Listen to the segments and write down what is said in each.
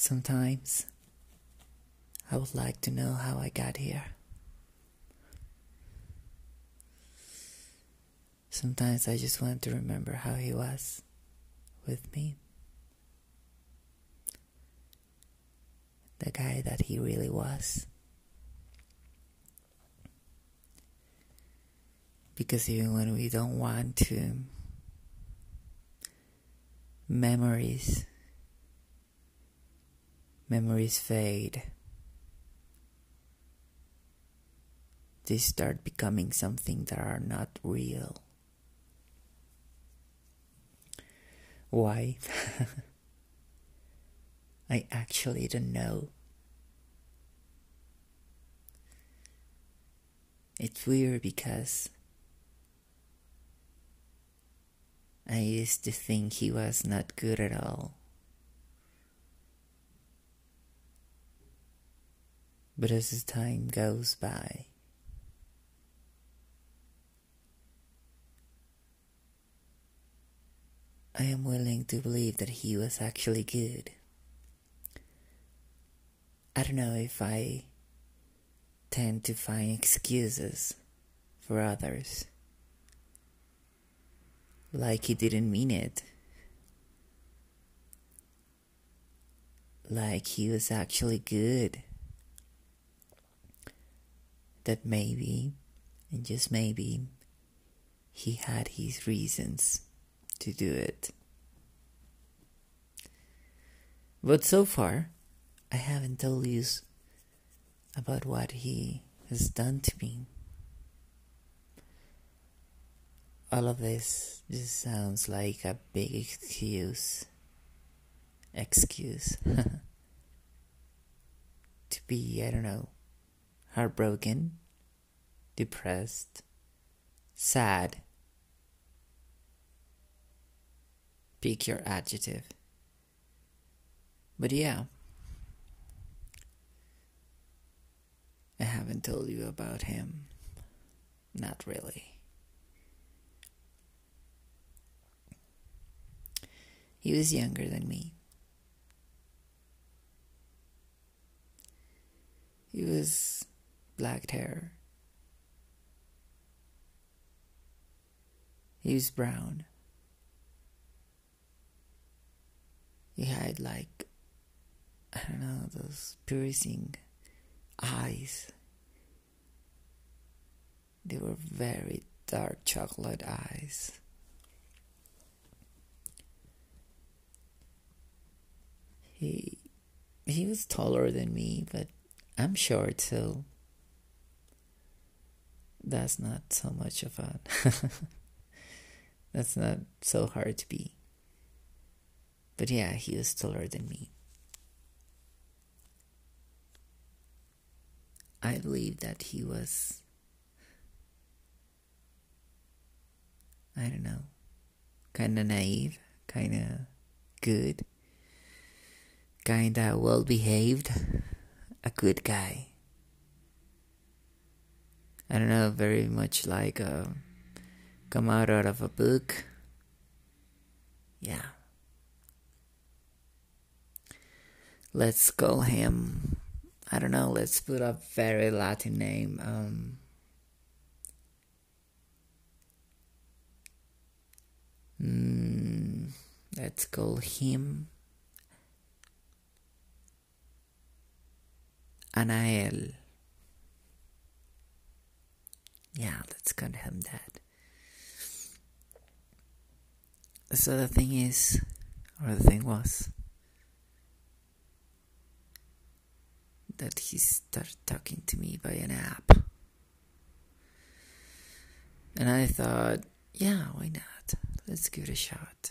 Sometimes I would like to know how I got here. Sometimes I just want to remember how he was with me. The guy that he really was. Because even when we don't want to, memories, memories fade. They start becoming something that are not real. Why? I actually don't know. It's weird because I used to think he was not good at all. But as time goes by, I am willing to believe that he was actually good. I don't know if I tend to find excuses for others. Like he didn't mean it. Like he was actually good. That maybe, and just maybe, he had his reasons to do it. But so far, I haven't told you about what he has done to me. All of this just sounds like a big excuse. Excuse. to be, I don't know, heartbroken, depressed, sad. Pick your adjective. But yeah, I haven't told you about him. Not really. He was younger than me. He was black hair. He was brown. He had like, I don't know, those piercing eyes. They were very dark chocolate eyes. He he was taller than me, but I'm short, so that's not so much of a that's not so hard to be. But yeah, he was taller than me. I believe that he was I don't know, kind of naive, kind of good kinda well behaved, a good guy. I don't know, very much like uh, come out out of a book. Yeah. Let's call him. I don't know. Let's put a very Latin name. Um, mm, let's call him Anael. Yeah, let's call him that. So the thing is, or the thing was, that he started talking to me by an app. And I thought, yeah, why not? Let's give it a shot.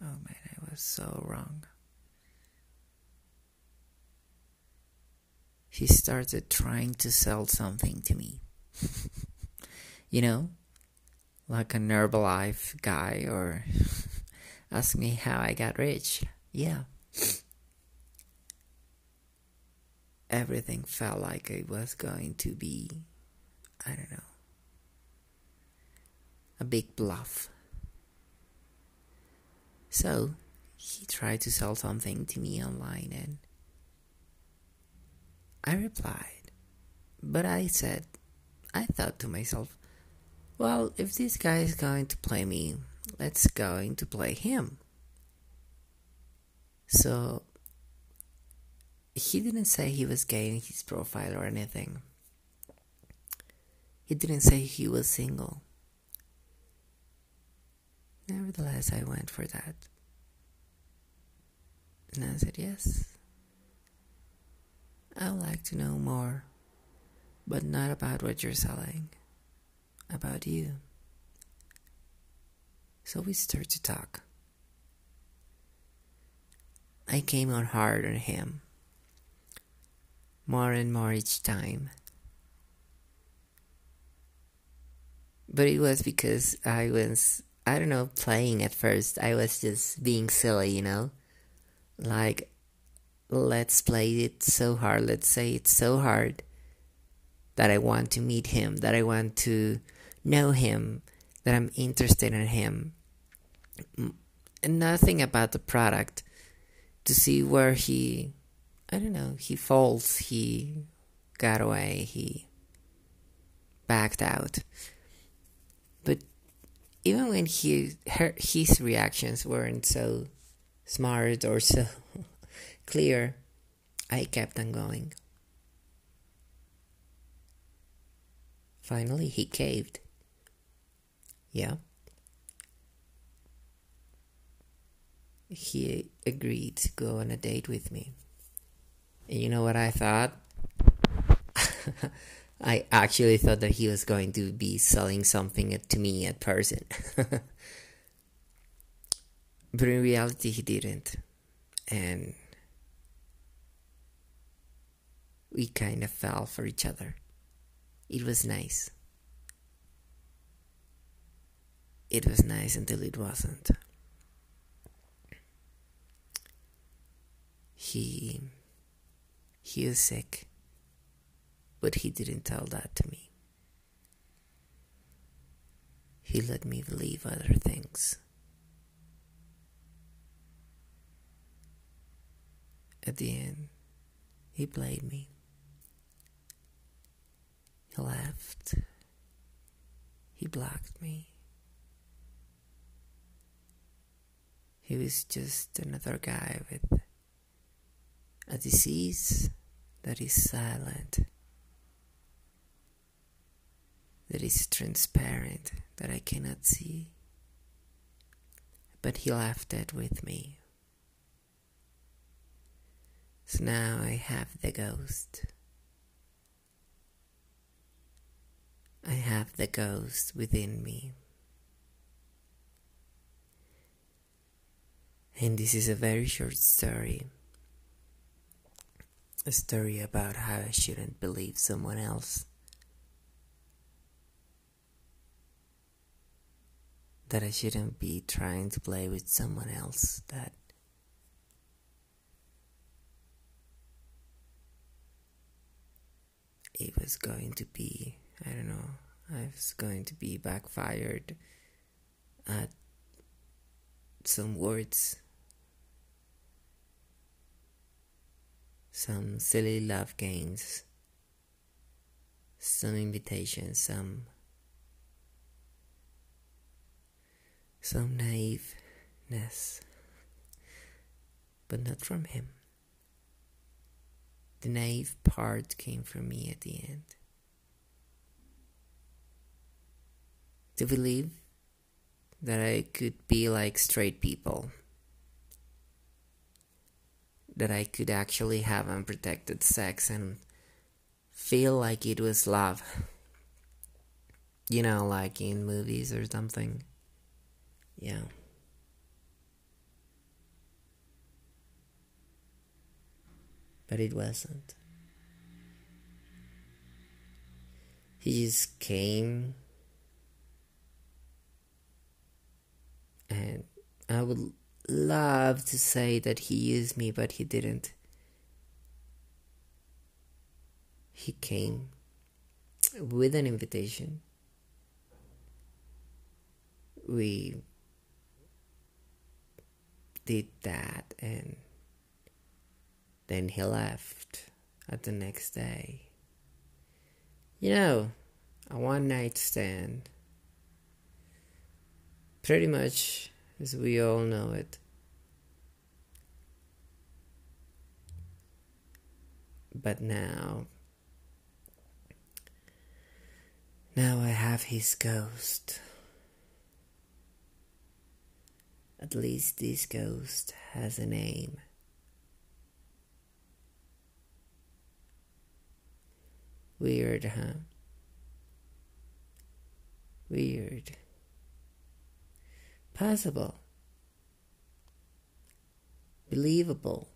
Oh man, I was so wrong. he started trying to sell something to me. you know, like a Herbalife guy, or ask me how I got rich. Yeah. Everything felt like it was going to be, I don't know, a big bluff. So he tried to sell something to me online and I replied. But I said, I thought to myself, well, if this guy is going to play me, let's going to play him. So he didn't say he was gay in his profile or anything. He didn't say he was single. Nevertheless, I went for that. And I said, Yes. I would like to know more, but not about what you're selling, about you. So we start to talk. I came on hard on him, more and more each time. But it was because I was, I don't know, playing at first. I was just being silly, you know? Like, let's play it so hard. Let's say it's so hard that I want to meet him, that I want to know him, that I'm interested in him. And nothing about the product to see where he, I don't know, he falls, he got away, he backed out. But even when he her, his reactions weren't so smart or so clear, I kept on going. Finally, he caved. Yeah. He agreed to go on a date with me. And you know what I thought? I actually thought that he was going to be selling something to me at person. but in reality, he didn't. And we kind of fell for each other. It was nice. It was nice until it wasn't. He he was sick but he didn't tell that to me. He let me believe other things. At the end, he played me. He laughed. He blocked me. He was just another guy with a disease that is silent that is transparent that I cannot see. But he left it with me. So now I have the ghost. I have the ghost within me. And this is a very short story. A story about how I shouldn't believe someone else. that I shouldn't be trying to play with someone else that it was going to be I don't know I was going to be backfired at some words some silly love games some invitations some some naiveness, but not from him. The naive part came from me at the end. To believe that I could be like straight people, that I could actually have unprotected sex and feel like it was love. You know, like in movies or something. Yeah. But it wasn't. He just came and I would love to say that he used me, but he didn't. He came with an invitation. We did that and then he left at the next day. You know, a one night stand. Pretty much as we all know it. But now, now I have his ghost. At least this ghost has a name. Weird, huh? Weird. Possible. Believable.